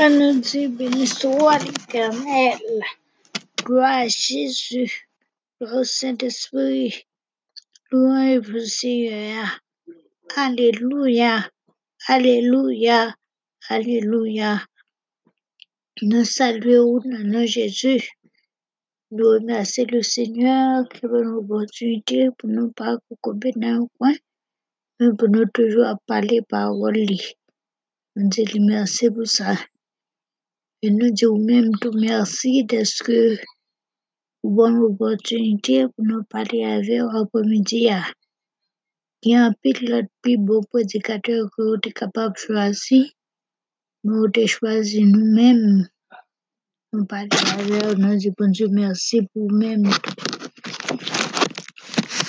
Nous béni soit l'Éternel, gloire à Jésus, au Saint-Esprit, louange au Seigneur. Alléluia, Alléluia, Alléluia. Nous saluons le Jésus. Nous remercions le Seigneur qui donne l'opportunité pour nous pas couper dans un coin, mais pour nous toujours parler parole. lui. Nous disons merci pour ça. Et nous disons même tout merci parce que bonne opportunité pour nous parler avec après-midi. Il y a un pile l'autre plus beau prédicateur que vous êtes capable de choisir. Nous avons choisi nous-mêmes. Nous parler avec vous. Nous disons merci pour vous-même.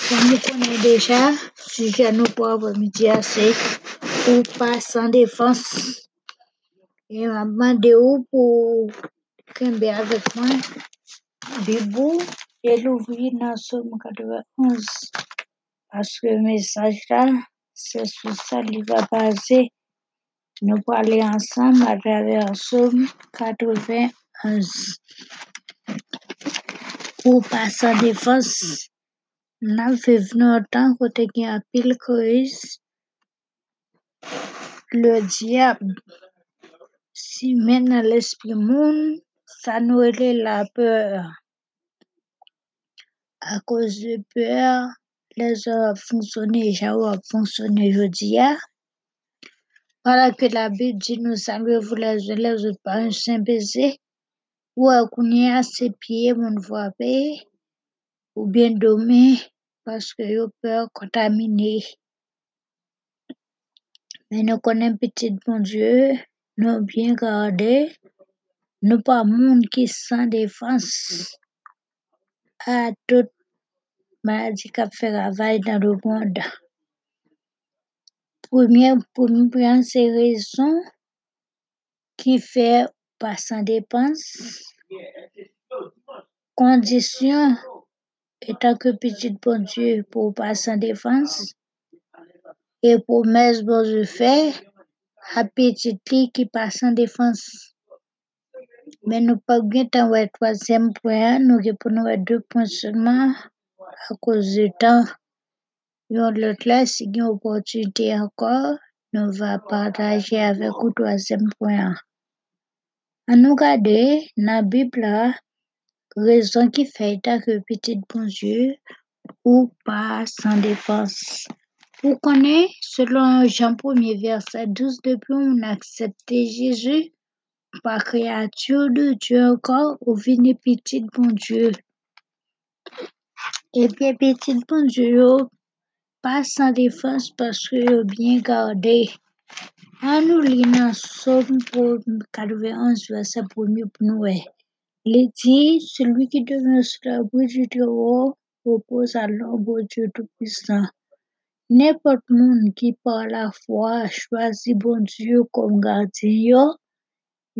Comme nous connaissons déjà, sujet nous pour après-midi, c'est ou pas sans défense. Et m'a demandé où pour Kembe avec moi, Bibou, et l'ouvrir dans Somme 91. Parce que le message là, c'est sur ça qu'il va baser. Nous aller ensemble à travers Somme 91. Ou pas sans défense. N'a fait venir autant côté qui a pile. Le diable, si mène l'esprit monde, ça nous est la peur. À cause de peur, les heures fonctionné, j'ai fonctionné jeudi. Voilà que la Bible dit nous saluez-vous les autres par un saint baiser. Ou à à ses pieds, mon voix ou bien dormir parce que yo peur contaminée. Mais nous connaissons petit bon Dieu, bien gardés, nous pas monde qui sans défense à toute maladie qui fait travail dans le monde. Première, première, c'est raison qui fait pas sans dépense. Condition étant que petit bon Dieu pour pas sans défense. Et promesse bon Dieu fait petit qui passe sans défense. Mais nous pas bien temps troisième point, nous répondons à deux points seulement à cause du temps. L'autre là, si une opportunité encore, nous va partager avec vous troisième point. À nous garder, la Bible, là, raison qui fait que petit bon Dieu ou pas sans défense. Vous connaissez, selon Jean 1er verset 12, depuis on accepté Jésus par créature de Dieu encore, ou venu petit bon Dieu. Et bien petit bon Dieu, pas sans défense parce que bien gardé. À nous lire dans Somme 91, verset 1 pour nous. Il dit, celui qui demeure sur la bouche du Très-Haut repose à l'ombre Dieu Tout-Puissant. Nepot moun ki pa la fwa chwazi bon Diyo kom gardyen yo,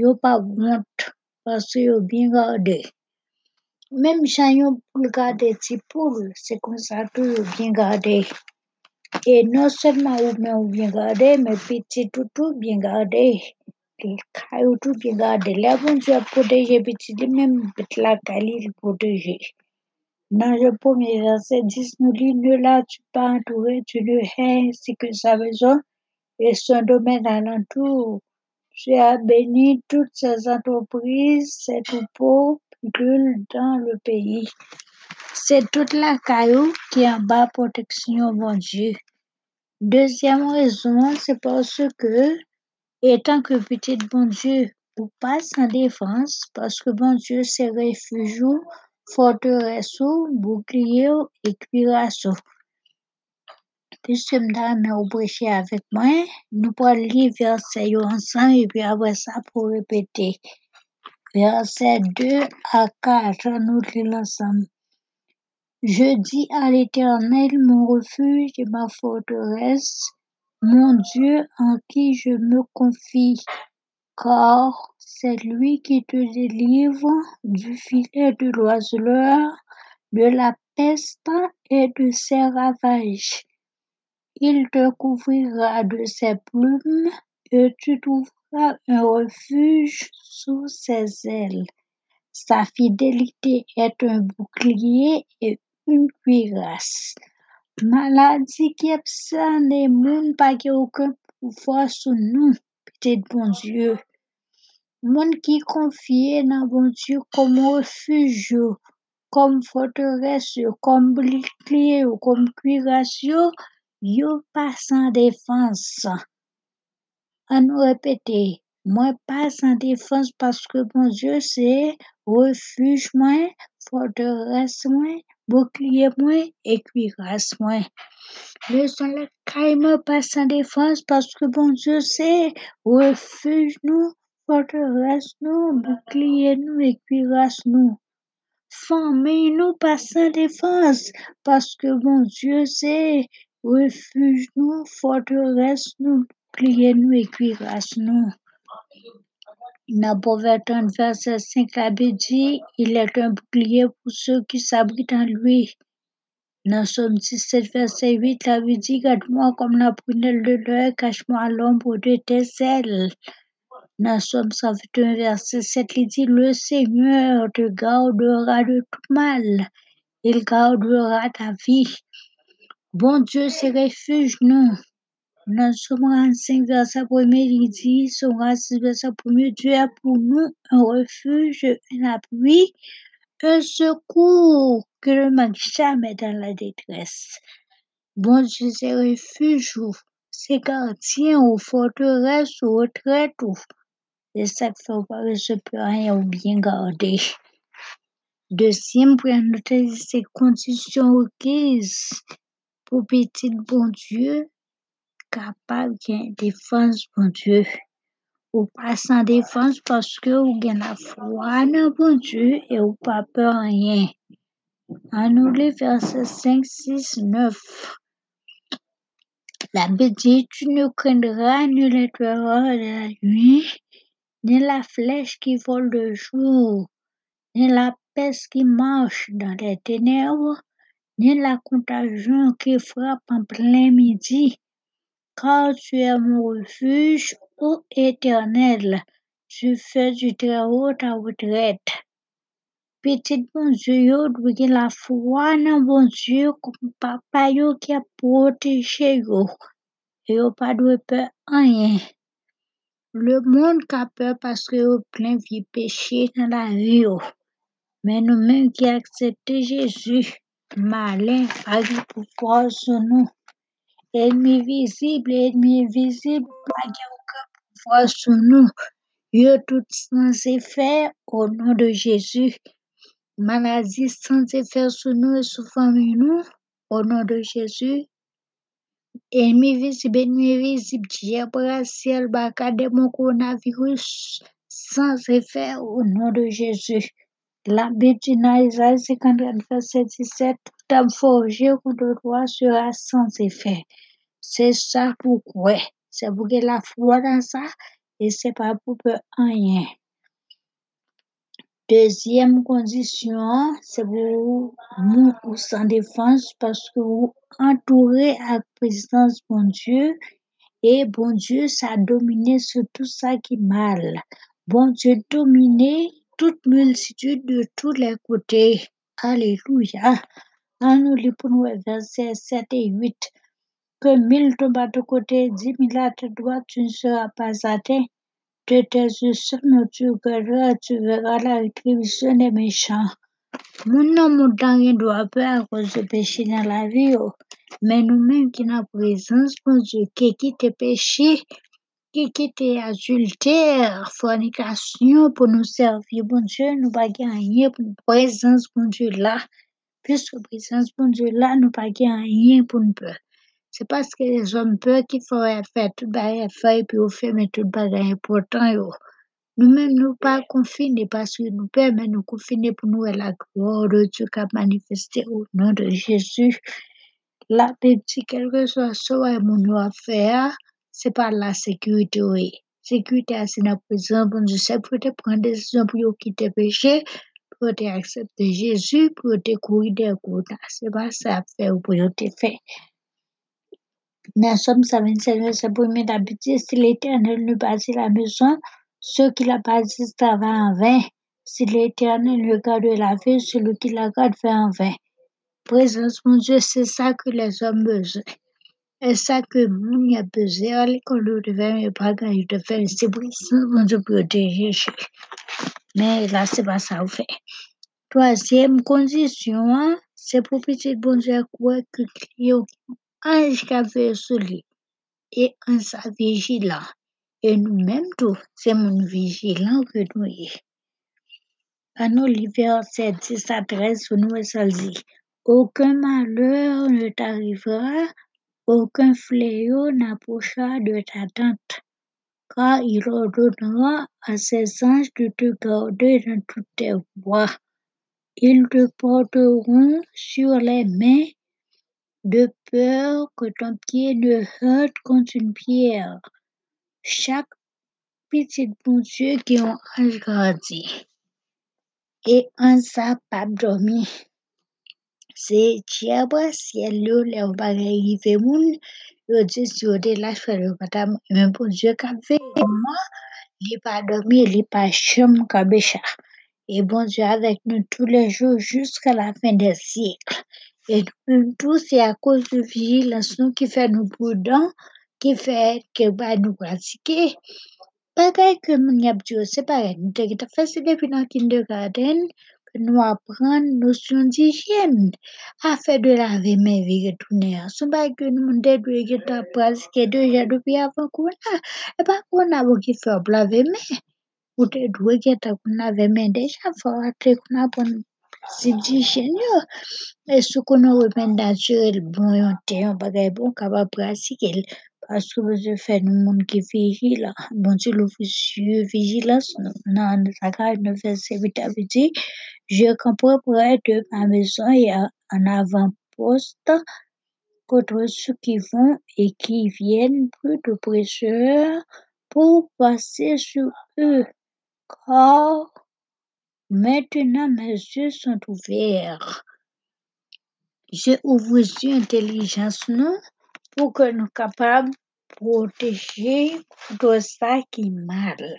yo pa vwant pase yo bin gade. Mem jan yon poul gade ti poul, se konsa tou yo bin gade. E non seman ou men ou bin gade, men piti toutou bin gade. Kayou tou bin gade. Le bon Diyo apoteje piti li men, bet la kali li poteje. Dans le premier verset 10, nous dit, ne l'as-tu pas entouré, tu le hais ainsi que sa maison et son domaine alentour. Tu as béni toutes ses entreprises, ses troupeaux dans le pays. C'est toute la caillou qui en bas protection, mon Dieu. Deuxième raison, c'est parce que, étant que petit bon Dieu, ou pas sans défense, parce que bon Dieu, c'est refuge, forteresse, bouclier et cuirasse. Puisque madame au prêcher avec moi, nous pourrons lire verset ensemble et puis après ça pour répéter. Verset 2 à 4, nous lisons ensemble. Je dis à l'Éternel, mon refuge et ma forteresse, mon Dieu en qui je me confie, car c'est lui qui te délivre du filet de l'oiseleur, de la peste et de ses ravages. Il te couvrira de ses plumes et tu trouveras un refuge sous ses ailes. Sa fidélité est un bouclier et une cuirasse. Maladie qui absent les moun pas qui aucun pouvoir sur nous, petit bon Dieu. Moun qui confie dans bon Dieu comme refuge, comme forteresse, comme bouclier ou comme cuirasse, yo, pas sans défense. À nous répéter, moi pas sans défense parce que mon Dieu c'est refuge moi, forteresse moi, bouclier moi et cuirasse moi. Le son la caille pas sans défense parce que bon Dieu c'est refuge nous, forteresse nous, bouclier nous et cuirasse nous. Famille nous pas sans défense parce que bon Dieu c'est refuge nous, forteresse nous, bouclier nous et cuirasse nous. Dans Proverbe 30, verset 5, la dit, il est un bouclier pour ceux qui s'abritent en lui. Dans Somme 17, verset 8, la dit, garde-moi comme la prunelle de l'œil, cache-moi à l'ombre de tes ailes. Dans Somme 121, verset 7, il dit, le Seigneur te gardera de tout mal. Il gardera ta vie. Bon Dieu, c'est refuge, nous. Dans Somme 45, verset 1, il dit, Somme 46, verset 1, Dieu est pour nous un refuge, un appui, un secours que ne manque jamais dans la détresse. Bon Dieu, c'est refuge, c'est quartier, ou forteresse, ou retraite, ou c'est ça qui fait pas que peux rien ou bien garder. Deuxième point, noter ces conditions requises pour petit bon Dieu capable de défense bon Dieu. Ou pas sans défense parce que ou gain la foi dans bon Dieu et ou pas peur rien. En nous les versets 5, 6, 9. La Bible dit, tu ne craindras ni les terreurs de la nuit, ni la flèche qui vole de jour, ni la peste qui marche dans les ténèbres, ni la contagion qui frappe en plein midi. Car tu es mon refuge, ô éternel, tu fais du très-haut ta retraite. Petit bon Dieu, yo gen la foi dans bon Dieu comme papa yo qui a protégé yo. Yo pas de peur rien. Le monde a peur parce que yo plein vie péché dans la vie yo. Mais nous-mêmes qui acceptons Jésus, malin, pas de pouvoir sur nous. Ennemi visible, ennemi invisible, pas de aucun pouvoir sur nous. Yo tout sans effet au nom de Jésus. Maladie sans effet sur nous et sur nous, au nom de Jésus. Invisible, diable, ciel, baka, démon, coronavirus, sans effet au nom de Jésus. La Bible dit dans Isaïe 54, verset 17, tout forgé contre toi sera sans effet. C'est ça pourquoi. C'est pour que la foi dans ça et c'est pas pour rien. Deuxième condition, c'est pour nous ou sans défense parce que vous entourez à présence bon Dieu et bon Dieu ça dominé sur tout ça qui est mal. Bon Dieu dominé toute multitude de tous les côtés. Alléluia. En nous nous versets 7 et 8. Que mille tombent ton côté, dix mille à ta droite, tu ne seras pas atteint. Tu verras la rétribution des méchants. Moun nan moun dan gen doit à cause de péché dans la vie. oh. Mais nous-mêmes qui dans la présence, bon Dieu, qui quitte péché, qui quitte adultère, fornication pour nous servir, bon Dieu, nous pas rien pour présence, bon Dieu là. Puisque présence, bon Dieu là, nous pas rien pour nous peur. C'est parce que les hommes peur qu'il faut faire tout bagay faire puis au fait mais tout bagay important. Nous-mêmes, nous pas confinés parce que nous peur, mais nous confinés pour nous et la gloire de Dieu qui a manifesté au nom de Jésus. La dit, quel que soit ce que mon a faire, c'est pas la sécurité, oui. Sécurité, c'est la présence, bon Dieu, c'est pour te prendre des décisions pour quitter péché, pour te accepter Jésus, pour te courir des côtes. C'est pas ça à faire pour te faire. Dans Somme 127, verset 1er, d'habitude, si l'Éternel ne bâtit la maison, ceux qui la bâtissent travaillent en vain. Si l'Éternel regarde la ville, celui qui la garde fait en vain. Présence, mon Dieu, c'est ça que les hommes besoin. C'est ça que moun a besoin. Quand le devait me bagaille de faire, c'est ça, mon Dieu, protéger. Mais là, c'est pas ça, fait. Troisième condition, hein, c'est pour petit bon Dieu quoi que client sur lui et en sa vigilant. Et nous-mêmes tout, c'est mon vigilant que nous. À nos l'hiver, c'est 10 à 13, nous dit, aucun malheur ne t'arrivera, aucun fléau n'approchera de ta tente, car il ordonnera à ses anges de te garder dans toutes tes voies. Ils te porteront sur les mains de peur que ton pied ne heurte contre une pierre. Chaque petit bon Dieu qui ont ange grandi. Et en ça, pas dormi. C'est diable, ciel, le, les bagailles, il fait moun, yo dit, si yo de la faire le madame, même bon Dieu qu'a fait, moi, il pas dormi, il pas chum, kabécha. Et bon Dieu avec nous tous les jours jusqu'à la fin des siècles. Et tous, c'est à cause de vigilance nous qui fait nous prudents, qui fait que bah, nous pratiquer. Pareil que mon abdi, c'est pareil. Nous avons fait depuis dans kindergarten, que nous apprenons notion d'hygiène, à faire de laver mes vies pas que nous devons pratiquer déjà depuis avant qu'on a. Et pas qu'on a faire laver mes. Ou que mais déjà a bon c'est d'hygiène yo. Et ce qu'on a remis naturel bon yon te yon bagay bon capable pratiquer parce que je fais nous monde qui vigile bon Dieu non ça quand ne fait c'est vite habitué je comprends près de ma maison il y a un avant-poste contre ceux qui vont et qui viennent plus de prêcheurs pour passer sur eux car maintenant mes yeux sont ouverts je ouvre les yeux intelligence nous pour que nous capables protéger de ça qui est mal.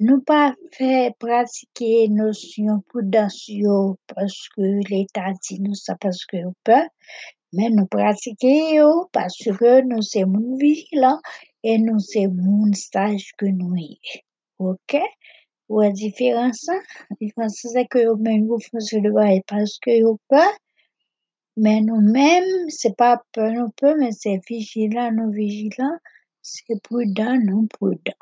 Nous pas faire pratiquer notion prudence yo parce que l'État dit nous ça parce que on peut, mais nous pratiquer yo parce que nous sommes vigilants et nous sommes sage que nous y. Ok? Ou hein? La différence c'est que yo même vous faites le bail parce que yo peut, mais nous-mêmes, c'est pas peur non plus, mais c'est vigilant, non vigilant, c'est prudent, non prudent.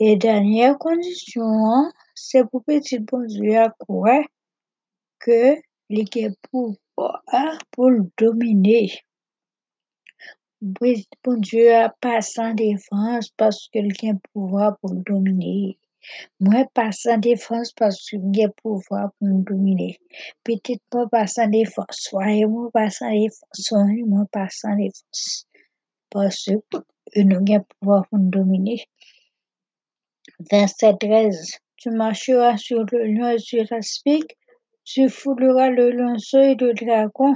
Et dernière condition, hein, c'est pour petit bon Dieu à croire que les pouvoir pour le dominer. Petit bon Dieu a pas sans défense parce que a pouvoir pour le dominer. Moi, pas sans défense parce que j'ai pouvoir pour me dominer. Peut-être moi pas sans défense. Soyez-moi pas sans défense. Soyez-moi pas sans défense. Parce que nous avons pouvoir pour nous dominer. Verset 13. Tu marcheras sur le lion et sur la spique. Tu fouleras le lionceau et le dragon.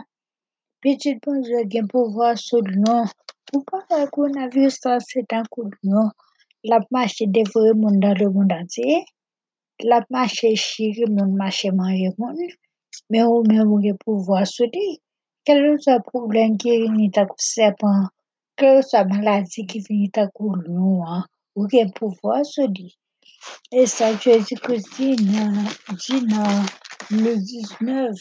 Petit bon Dieu a pouvoir sur le. Pourquoi qu'on a vu ça, c'est un coup de lion? La marche dévorer le monde dans le monde entier. La marche chier le monde, marche manger le monde. Mais au même le pouvoir sur lui. Quel est le problème qui est à serpent? Quelle est la maladie qui finit à lion? Hein? Ou quel pouvoir sur lui? Et ça, Jésus-Christ dit dit dans le 19,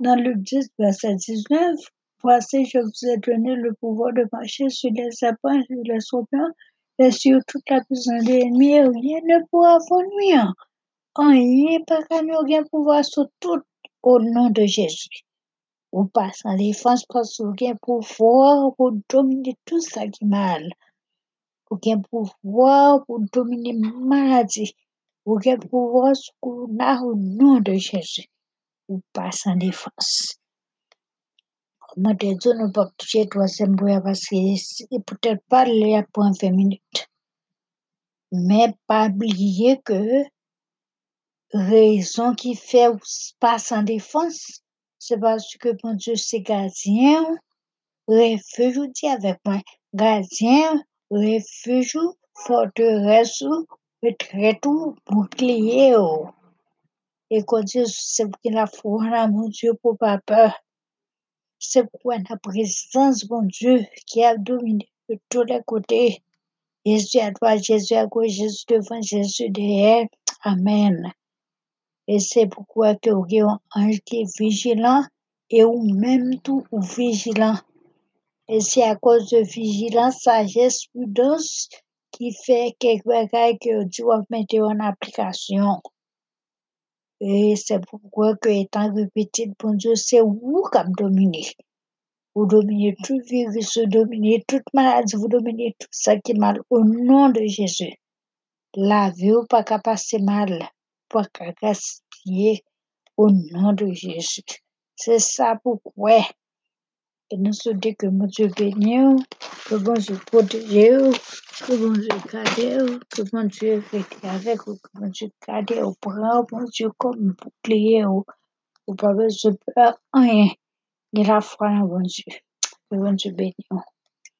dans le 10, verset 19, Voici, je vous ai donné le pouvoir de marcher sur les serpents, sur les scorpions, et sur toute la puissance de l'ennemi, et rien ne pourra vous nuire. Rien pas rien pouvoir sur tout au nom de Jésus. Ou pas sans défense parce avez pouvoir pour dominer tout ça qui mal. Avez pouvoir pour dominer la maladie. Avez pouvoir sur au nom de Jésus. Ou pas sans défense. Moi, des zones ne pas toucher troisième bois parce que peut-être pas là pour 20 minutes. Mais pas oublier que raison qui fait ou pas sans défense, c'est parce que bon Dieu c'est gardien refuge, dis avec moi, gardien, refuge, forteresse, retraite, bouclier. Et quand Dieu, c'est pour la foi, en mon Dieu, pour pas peur. C'est pour la présence, mon Dieu, qui a dominé de tous les côtés. Jésus à droite, Jésus à gauche, Jésus devant, Jésus derrière. Amen. Et c'est pourquoi que vous un ange qui est vigilant et ou même tout ou vigilant. Et c'est à cause de vigilance, sagesse, prudence qui fait quelques bagages que Dieu va mettre en application. Et c'est pourquoi que étant petit, bon Dieu, c'est vous comme dominer. Vous dominez tout virus, vous dominez toute maladie, vous dominez tout ça qui est mal au nom de Jésus. La vie ou pas qu'à passer mal, pas qu'à gaspiller au nom de Jésus. C'est ça pourquoi que nous souhaitons que mon Dieu bénisse, que mon Dieu protège, que mon Dieu garde, que mon Dieu reste avec vous, que mon Dieu garde au prend mon Dieu comme bouclier, ou pas besoin de peur, rien. Il a foi en bon Dieu. Que bon Dieu bénisse.